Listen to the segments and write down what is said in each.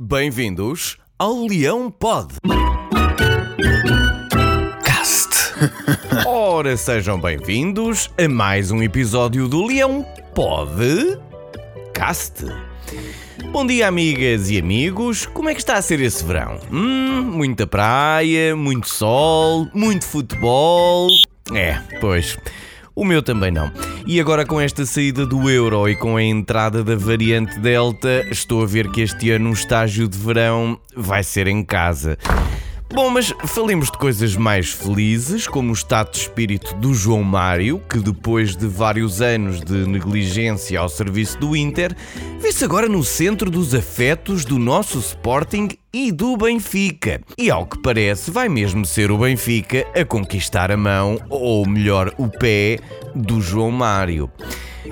Bem-vindos ao Leão Pod. Cast. Ora, sejam bem-vindos a mais um episódio do Leão Pod Cast. Bom dia, amigas e amigos. Como é que está a ser esse verão? Hum, muita praia, muito sol, muito futebol. É, pois. O meu também não. E agora com esta saída do euro e com a entrada da variante Delta, estou a ver que este ano o estágio de verão vai ser em casa. Bom, mas falemos de coisas mais felizes, como o estado de espírito do João Mário, que depois de vários anos de negligência ao serviço do Inter, vê-se agora no centro dos afetos do nosso Sporting e do Benfica. E ao que parece, vai mesmo ser o Benfica a conquistar a mão, ou melhor, o pé, do João Mário.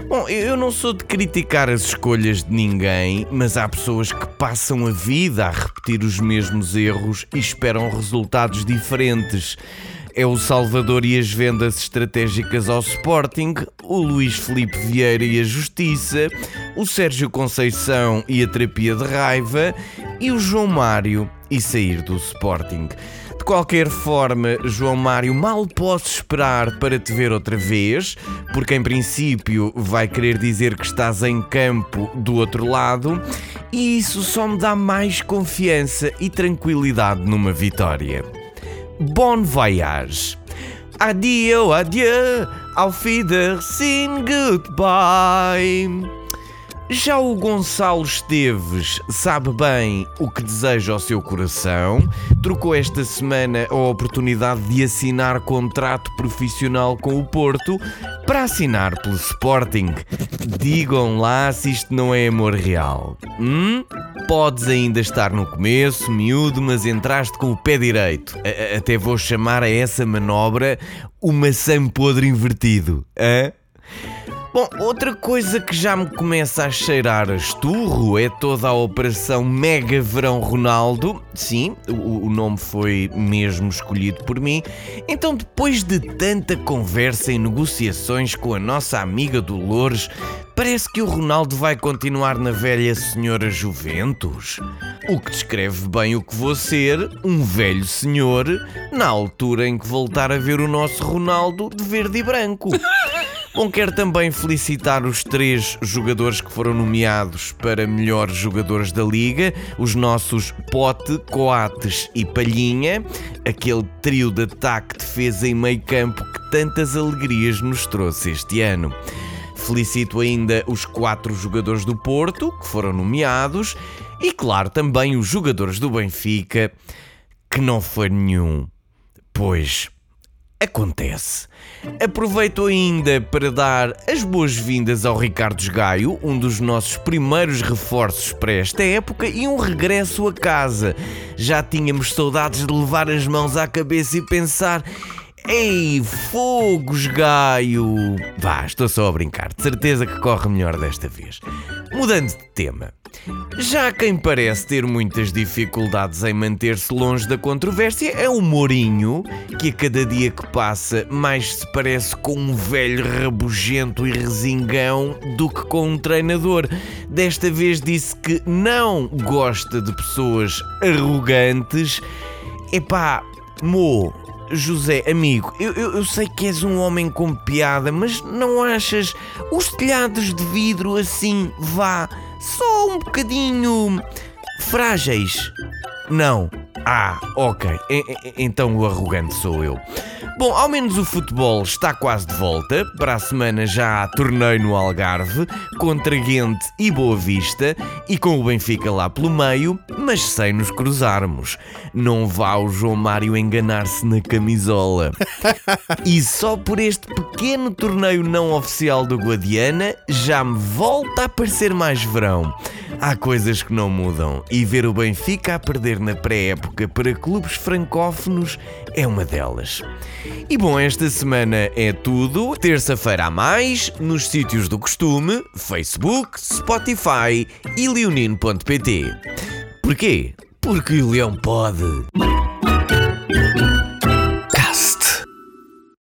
Bom, eu não sou de criticar as escolhas de ninguém, mas há pessoas que passam a vida a repetir os mesmos erros e esperam resultados diferentes. É o Salvador e as vendas estratégicas ao Sporting, o Luís Felipe Vieira e a Justiça, o Sérgio Conceição e a terapia de raiva e o João Mário e sair do Sporting qualquer forma, João Mário, mal posso esperar para te ver outra vez, porque em princípio vai querer dizer que estás em campo do outro lado, e isso só me dá mais confiança e tranquilidade numa vitória. Bon voyage! Adio, adieu, auf Wiedersehen, goodbye! Já o Gonçalo Esteves sabe bem o que deseja ao seu coração, trocou esta semana a oportunidade de assinar contrato profissional com o Porto para assinar pelo Sporting. Digam lá se isto não é amor real. Hum? Podes ainda estar no começo, miúdo, mas entraste com o pé direito. A até vou chamar a essa manobra o maçã podre invertido. Hã? Bom, outra coisa que já me começa a cheirar a esturro é toda a operação Mega Verão Ronaldo. Sim, o, o, nome foi mesmo escolhido por mim. Então, depois de tanta conversa e negociações com a nossa amiga Dolores, parece que o Ronaldo vai continuar na velha senhora Juventus. O que descreve bem o que vou ser, um velho senhor, na altura em que voltar a ver o nosso Ronaldo de verde e branco. Bom, quero também felicitar os três jogadores que foram nomeados para melhores jogadores da Liga, os nossos Pote, Coates e Palhinha, aquele trio de ataque, defesa e meio campo que tantas alegrias nos trouxe este ano. Felicito ainda os quatro jogadores do Porto que foram nomeados e, claro, também os jogadores do Benfica, que não foi nenhum. Pois Acontece. Aproveito ainda para dar as boas-vindas ao Ricardo Gaio, um dos nossos primeiros reforços para esta época e um regresso a casa. Já tínhamos saudades de levar as mãos à cabeça e pensar: Ei, fogos, Gaio! Vá, estou só a brincar, de certeza que corre melhor desta vez. Mudando de tema. Já quem parece ter muitas dificuldades em manter-se longe da controvérsia é o Mourinho, que a cada dia que passa mais se parece com um velho rabugento e resingão do que com um treinador. Desta vez disse que não gosta de pessoas arrogantes. Epá, Mo, José, amigo, eu, eu, eu, sei que és um homem com piada, mas não achas os telhados de vidro assim, vá, só um bocadinho frágeis? Não. Ah, ok. E, então o arrogante sou eu. Bom, ao menos o futebol está quase de volta. Para a semana já há torneio no Algarve, contra Guente e Boa Vista, e com o Benfica lá pelo meio, mas sem nos cruzarmos. Não vá o João Mário enganar-se na camisola. e só por este pequeno torneio não oficial do Guadiana já me volta a parecer mais verão. Há coisas que não mudam e ver o Benfica a perder na pré-época para clubes francófonos é uma delas. E bom, esta semana é tudo. Terça-feira a mais, nos sítios do costume, Facebook, Spotify e leonino.pt. Porquê? Porque o leão pode.